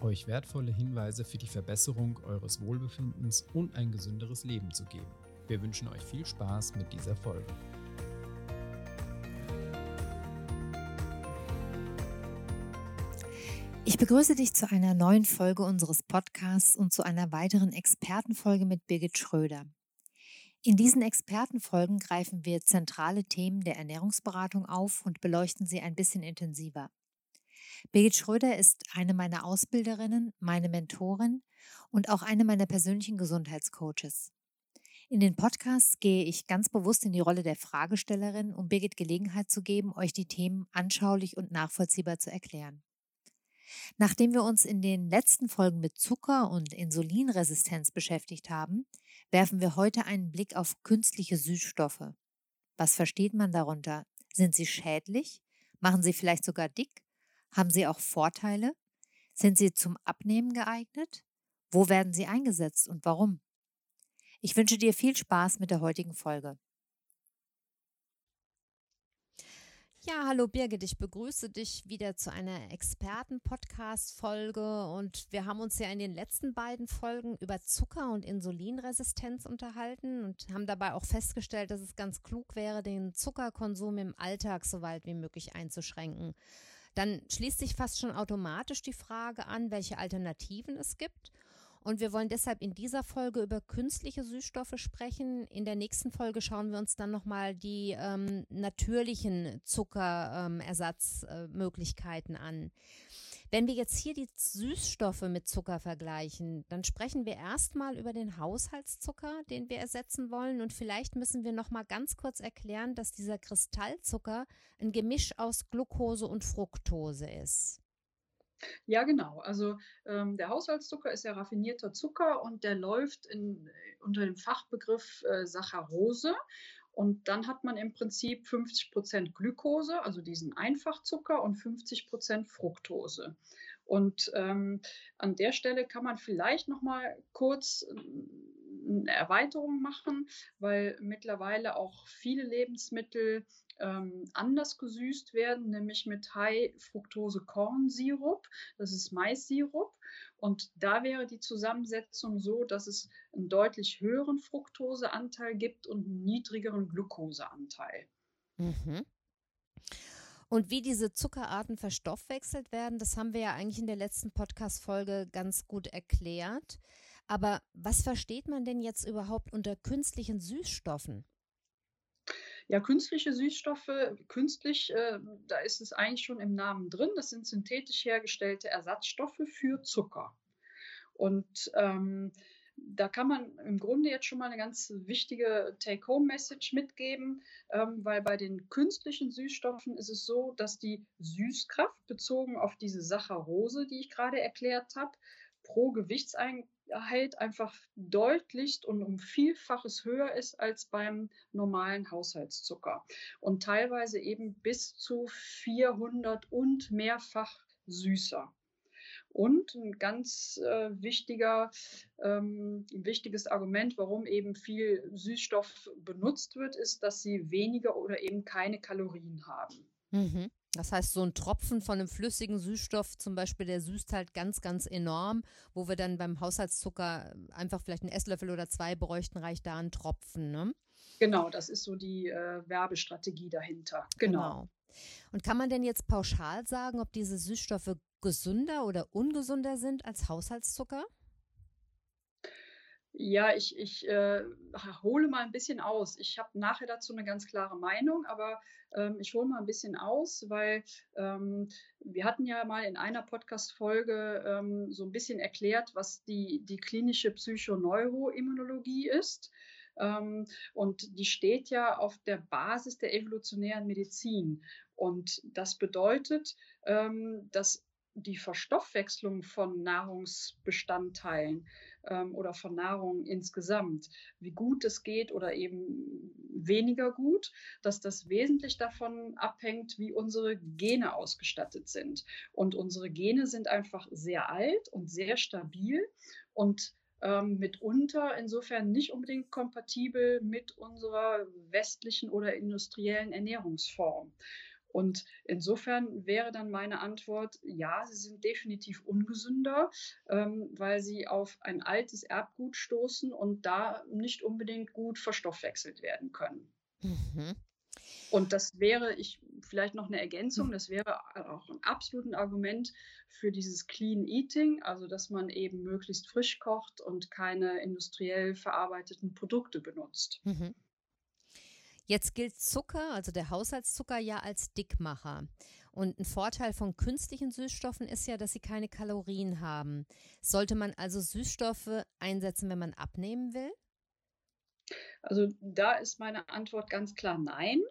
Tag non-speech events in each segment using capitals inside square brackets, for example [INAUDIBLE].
euch wertvolle Hinweise für die Verbesserung eures Wohlbefindens und ein gesünderes Leben zu geben. Wir wünschen euch viel Spaß mit dieser Folge. Ich begrüße dich zu einer neuen Folge unseres Podcasts und zu einer weiteren Expertenfolge mit Birgit Schröder. In diesen Expertenfolgen greifen wir zentrale Themen der Ernährungsberatung auf und beleuchten sie ein bisschen intensiver. Birgit Schröder ist eine meiner Ausbilderinnen, meine Mentorin und auch eine meiner persönlichen Gesundheitscoaches. In den Podcasts gehe ich ganz bewusst in die Rolle der Fragestellerin, um Birgit Gelegenheit zu geben, euch die Themen anschaulich und nachvollziehbar zu erklären. Nachdem wir uns in den letzten Folgen mit Zucker und Insulinresistenz beschäftigt haben, werfen wir heute einen Blick auf künstliche Süßstoffe. Was versteht man darunter? Sind sie schädlich? Machen sie vielleicht sogar dick? Haben sie auch Vorteile? Sind sie zum Abnehmen geeignet? Wo werden sie eingesetzt und warum? Ich wünsche dir viel Spaß mit der heutigen Folge. Ja, hallo Birgit, ich begrüße dich wieder zu einer Experten-Podcast-Folge und wir haben uns ja in den letzten beiden Folgen über Zucker- und Insulinresistenz unterhalten und haben dabei auch festgestellt, dass es ganz klug wäre, den Zuckerkonsum im Alltag so weit wie möglich einzuschränken. Dann schließt sich fast schon automatisch die Frage an, welche Alternativen es gibt. Und wir wollen deshalb in dieser Folge über künstliche Süßstoffe sprechen. In der nächsten Folge schauen wir uns dann nochmal die ähm, natürlichen Zuckerersatzmöglichkeiten ähm, an. Wenn wir jetzt hier die Süßstoffe mit Zucker vergleichen, dann sprechen wir erstmal über den Haushaltszucker, den wir ersetzen wollen und vielleicht müssen wir noch mal ganz kurz erklären, dass dieser Kristallzucker ein Gemisch aus Glucose und Fructose ist. Ja, genau. Also ähm, der Haushaltszucker ist ja raffinierter Zucker und der läuft in, unter dem Fachbegriff äh, Saccharose. Und dann hat man im Prinzip 50 Prozent Glukose, also diesen Einfachzucker, und 50 Prozent Fructose. Und ähm, an der Stelle kann man vielleicht noch mal kurz ähm, eine Erweiterung machen, weil mittlerweile auch viele Lebensmittel ähm, anders gesüßt werden, nämlich mit High-Fructose-Kornsirup. Das ist Maissirup. Und da wäre die Zusammensetzung so, dass es einen deutlich höheren Fructoseanteil gibt und einen niedrigeren Glukoseanteil. Mhm. Und wie diese Zuckerarten verstoffwechselt werden, das haben wir ja eigentlich in der letzten Podcast-Folge ganz gut erklärt. Aber was versteht man denn jetzt überhaupt unter künstlichen Süßstoffen? Ja, künstliche Süßstoffe, künstlich, äh, da ist es eigentlich schon im Namen drin. Das sind synthetisch hergestellte Ersatzstoffe für Zucker. Und ähm, da kann man im Grunde jetzt schon mal eine ganz wichtige Take-Home-Message mitgeben, ähm, weil bei den künstlichen Süßstoffen ist es so, dass die Süßkraft bezogen auf diese Saccharose, die ich gerade erklärt habe, pro Gewichtseinheit einfach deutlichst und um Vielfaches höher ist als beim normalen Haushaltszucker und teilweise eben bis zu 400 und mehrfach süßer. Und ein ganz äh, wichtiger, ähm, wichtiges Argument, warum eben viel Süßstoff benutzt wird, ist, dass sie weniger oder eben keine Kalorien haben. Mhm. Das heißt, so ein Tropfen von einem flüssigen Süßstoff zum Beispiel, der süßt halt ganz, ganz enorm, wo wir dann beim Haushaltszucker einfach vielleicht einen Esslöffel oder zwei bräuchten, reicht da ein Tropfen, ne? Genau, das ist so die äh, Werbestrategie dahinter. Genau. genau. Und kann man denn jetzt pauschal sagen, ob diese Süßstoffe gesünder oder ungesunder sind als Haushaltszucker? Ja, ich, ich äh, hole mal ein bisschen aus. Ich habe nachher dazu eine ganz klare Meinung, aber ähm, ich hole mal ein bisschen aus, weil ähm, wir hatten ja mal in einer Podcast-Folge ähm, so ein bisschen erklärt, was die, die klinische Psychoneuroimmunologie ist. Ähm, und die steht ja auf der Basis der evolutionären Medizin. Und das bedeutet, ähm, dass die Verstoffwechslung von Nahrungsbestandteilen ähm, oder von Nahrung insgesamt, wie gut es geht oder eben weniger gut, dass das wesentlich davon abhängt, wie unsere Gene ausgestattet sind. Und unsere Gene sind einfach sehr alt und sehr stabil und ähm, mitunter insofern nicht unbedingt kompatibel mit unserer westlichen oder industriellen Ernährungsform. Und insofern wäre dann meine Antwort, ja, sie sind definitiv ungesünder, ähm, weil sie auf ein altes Erbgut stoßen und da nicht unbedingt gut verstoffwechselt werden können. Mhm. Und das wäre, ich vielleicht noch eine Ergänzung, das wäre auch ein absolutes Argument für dieses Clean Eating, also dass man eben möglichst frisch kocht und keine industriell verarbeiteten Produkte benutzt. Mhm. Jetzt gilt Zucker, also der Haushaltszucker, ja als Dickmacher. Und ein Vorteil von künstlichen Süßstoffen ist ja, dass sie keine Kalorien haben. Sollte man also Süßstoffe einsetzen, wenn man abnehmen will? Also da ist meine Antwort ganz klar nein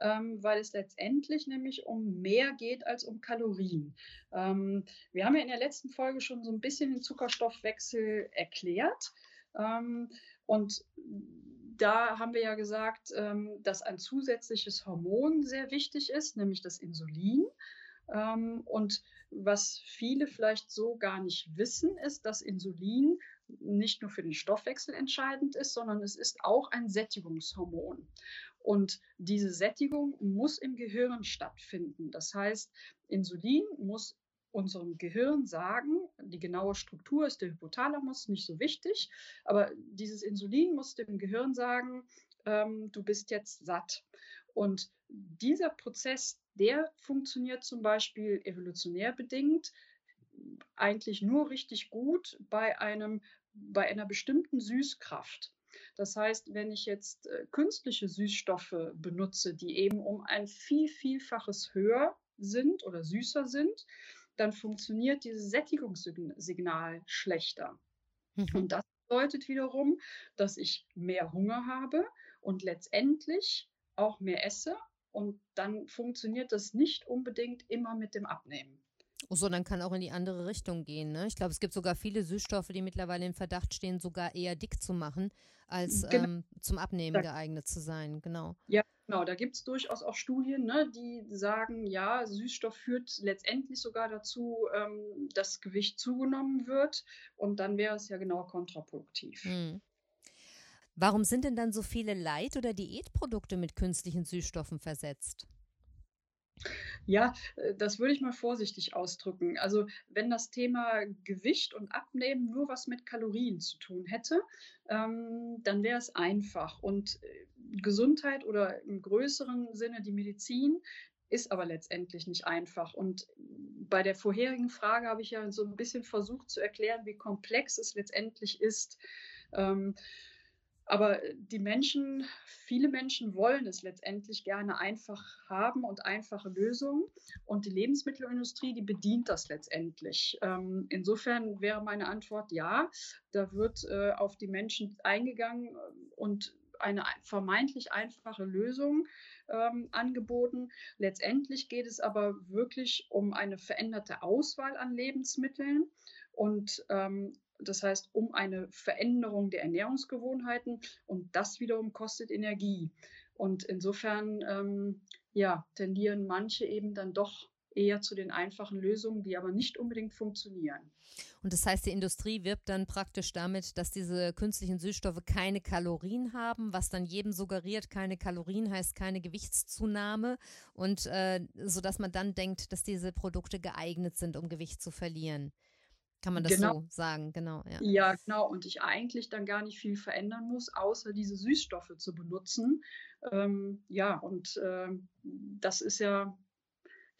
ähm, weil es letztendlich nämlich um mehr geht als um Kalorien. Ähm, wir haben ja in der letzten Folge schon so ein bisschen den Zuckerstoffwechsel erklärt. Ähm, und da haben wir ja gesagt, ähm, dass ein zusätzliches Hormon sehr wichtig ist, nämlich das Insulin. Ähm, und was viele vielleicht so gar nicht wissen, ist, dass Insulin nicht nur für den Stoffwechsel entscheidend ist, sondern es ist auch ein Sättigungshormon. Und diese Sättigung muss im Gehirn stattfinden. Das heißt, Insulin muss unserem Gehirn sagen, die genaue Struktur ist der Hypothalamus, nicht so wichtig, aber dieses Insulin muss dem Gehirn sagen, ähm, du bist jetzt satt. Und dieser Prozess, der funktioniert zum Beispiel evolutionär bedingt eigentlich nur richtig gut bei einem bei einer bestimmten Süßkraft. Das heißt, wenn ich jetzt äh, künstliche Süßstoffe benutze, die eben um ein viel, vielfaches höher sind oder süßer sind, dann funktioniert dieses Sättigungssignal schlechter. Mhm. Und das bedeutet wiederum, dass ich mehr Hunger habe und letztendlich auch mehr esse. Und dann funktioniert das nicht unbedingt immer mit dem Abnehmen. Sondern kann auch in die andere Richtung gehen. Ne? Ich glaube, es gibt sogar viele Süßstoffe, die mittlerweile im Verdacht stehen, sogar eher dick zu machen, als genau. ähm, zum Abnehmen da, geeignet zu sein. Genau. Ja, genau. Da gibt es durchaus auch Studien, ne, die sagen, ja, Süßstoff führt letztendlich sogar dazu, ähm, dass Gewicht zugenommen wird. Und dann wäre es ja genau kontraproduktiv. Hm. Warum sind denn dann so viele Leit- oder Diätprodukte mit künstlichen Süßstoffen versetzt? Ja, äh, das würde ich mal vorsichtig ausdrücken. Also wenn das Thema Gewicht und Abnehmen nur was mit Kalorien zu tun hätte, ähm, dann wäre es einfach. Und äh, Gesundheit oder im größeren Sinne die Medizin ist aber letztendlich nicht einfach. Und bei der vorherigen Frage habe ich ja so ein bisschen versucht zu erklären, wie komplex es letztendlich ist. Ähm, aber die Menschen, viele Menschen wollen es letztendlich gerne einfach haben und einfache Lösungen. Und die Lebensmittelindustrie, die bedient das letztendlich. Ähm, insofern wäre meine Antwort ja, da wird äh, auf die Menschen eingegangen äh, und eine vermeintlich einfache Lösung ähm, angeboten. Letztendlich geht es aber wirklich um eine veränderte Auswahl an Lebensmitteln und ähm, das heißt, um eine Veränderung der Ernährungsgewohnheiten und das wiederum kostet Energie. Und insofern ähm, ja, tendieren manche eben dann doch eher zu den einfachen Lösungen, die aber nicht unbedingt funktionieren. Und das heißt, die Industrie wirbt dann praktisch damit, dass diese künstlichen Süßstoffe keine Kalorien haben, was dann jedem suggeriert, keine Kalorien heißt keine Gewichtszunahme und äh, so dass man dann denkt, dass diese Produkte geeignet sind, um Gewicht zu verlieren. Kann man das genau. so sagen, genau. Ja. ja, genau. Und ich eigentlich dann gar nicht viel verändern muss, außer diese Süßstoffe zu benutzen. Ähm, ja, und äh, das ist ja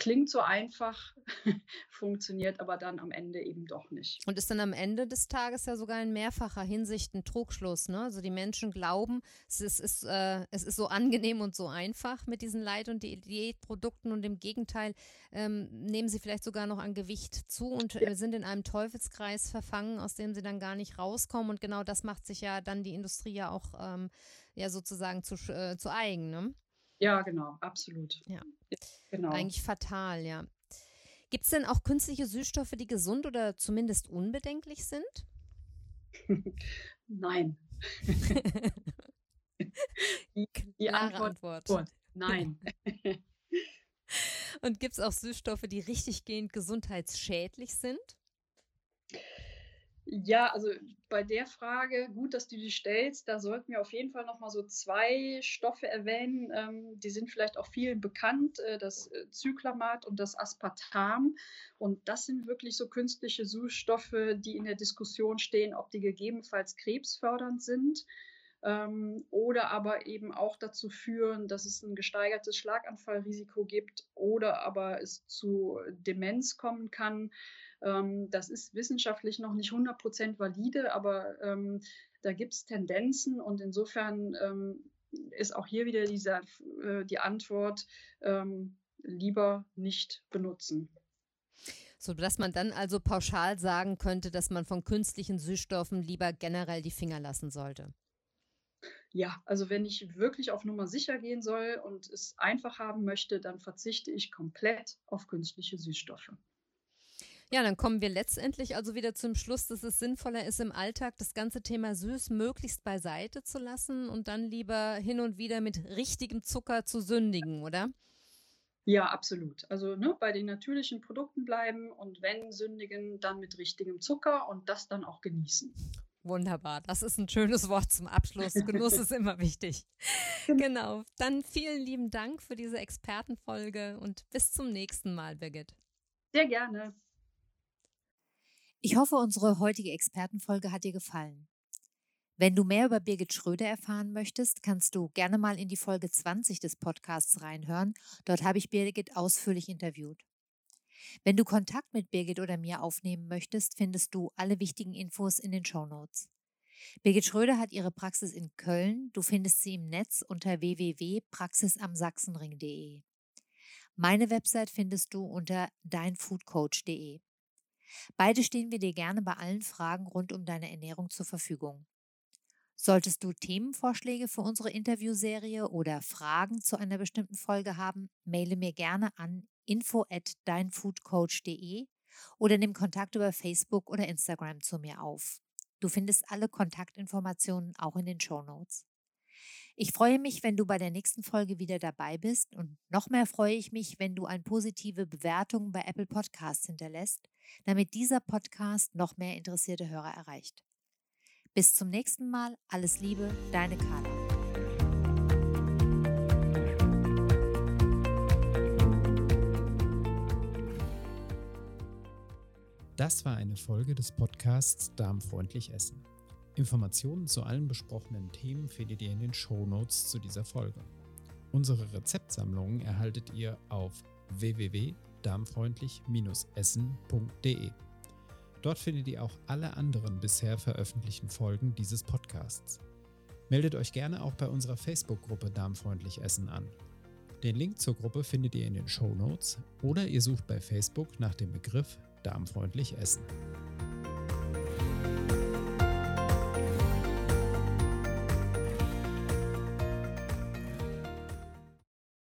Klingt so einfach, [LAUGHS] funktioniert aber dann am Ende eben doch nicht. Und ist dann am Ende des Tages ja sogar in mehrfacher Hinsicht ein Trugschluss. Ne? Also die Menschen glauben, es ist, ist äh, es ist so angenehm und so einfach mit diesen Leit- und Diätprodukten und im Gegenteil ähm, nehmen sie vielleicht sogar noch an Gewicht zu und äh, sind in einem Teufelskreis verfangen, aus dem sie dann gar nicht rauskommen. Und genau das macht sich ja dann die Industrie ja auch ähm, ja sozusagen zu, äh, zu eigen. Ne? Ja, genau, absolut. Ja. Genau. Eigentlich fatal, ja. Gibt es denn auch künstliche Süßstoffe, die gesund oder zumindest unbedenklich sind? [LAUGHS] Nein. [LAUGHS] die, die Antwort, Antwort. Nein. [LAUGHS] Und gibt es auch Süßstoffe, die richtiggehend gesundheitsschädlich sind? Ja, also bei der Frage, gut, dass du die stellst, da sollten wir auf jeden Fall nochmal so zwei Stoffe erwähnen. Ähm, die sind vielleicht auch vielen bekannt, äh, das äh, Zyklamat und das Aspartam. Und das sind wirklich so künstliche Süßstoffe, die in der Diskussion stehen, ob die gegebenenfalls krebsfördernd sind ähm, oder aber eben auch dazu führen, dass es ein gesteigertes Schlaganfallrisiko gibt oder aber es zu Demenz kommen kann. Ähm, das ist wissenschaftlich noch nicht 100% valide, aber ähm, da gibt es Tendenzen und insofern ähm, ist auch hier wieder dieser, äh, die Antwort, lieber nicht benutzen. So dass man dann also pauschal sagen könnte, dass man von künstlichen Süßstoffen lieber generell die Finger lassen sollte. Ja, also wenn ich wirklich auf Nummer sicher gehen soll und es einfach haben möchte, dann verzichte ich komplett auf künstliche Süßstoffe. Ja, dann kommen wir letztendlich also wieder zum Schluss, dass es sinnvoller ist, im Alltag das ganze Thema süß möglichst beiseite zu lassen und dann lieber hin und wieder mit richtigem Zucker zu sündigen, oder? Ja, absolut. Also ne, bei den natürlichen Produkten bleiben und wenn sündigen, dann mit richtigem Zucker und das dann auch genießen. Wunderbar, das ist ein schönes Wort zum Abschluss. Genuss ist immer wichtig. [LAUGHS] Genau. Dann vielen lieben Dank für diese Expertenfolge und bis zum nächsten Mal, Birgit. Sehr gerne. Ich hoffe, unsere heutige Expertenfolge hat dir gefallen. Wenn du mehr über Birgit Schröder erfahren möchtest, kannst du gerne mal in die Folge 20 des Podcasts reinhören. Dort habe ich Birgit ausführlich interviewt. Wenn du Kontakt mit Birgit oder mir aufnehmen möchtest, findest du alle wichtigen Infos in den Show Notes. Birgit Schröder hat ihre Praxis in Köln. Du findest sie im Netz unter www.praxisamsachsenring.de. Meine Website findest du unter deinfoodcoach.de. Beide stehen wir dir gerne bei allen Fragen rund um deine Ernährung zur Verfügung. Solltest du Themenvorschläge für unsere Interviewserie oder Fragen zu einer bestimmten Folge haben, maile mir gerne an info at deinfoodcoach.de oder nimm Kontakt über Facebook oder Instagram zu mir auf. Du findest alle Kontaktinformationen auch in den Show Notes. Ich freue mich, wenn du bei der nächsten Folge wieder dabei bist und noch mehr freue ich mich, wenn du eine positive Bewertung bei Apple Podcasts hinterlässt, damit dieser Podcast noch mehr interessierte Hörer erreicht. Bis zum nächsten Mal, alles Liebe, deine Carla. Das war eine Folge des Podcasts Darmfreundlich Essen. Informationen zu allen besprochenen Themen findet ihr in den Shownotes zu dieser Folge. Unsere Rezeptsammlungen erhaltet ihr auf www.darmfreundlich-essen.de. Dort findet ihr auch alle anderen bisher veröffentlichten Folgen dieses Podcasts. Meldet euch gerne auch bei unserer Facebook-Gruppe Darmfreundlich Essen an. Den Link zur Gruppe findet ihr in den Show Notes oder ihr sucht bei Facebook nach dem Begriff darmfreundlich essen.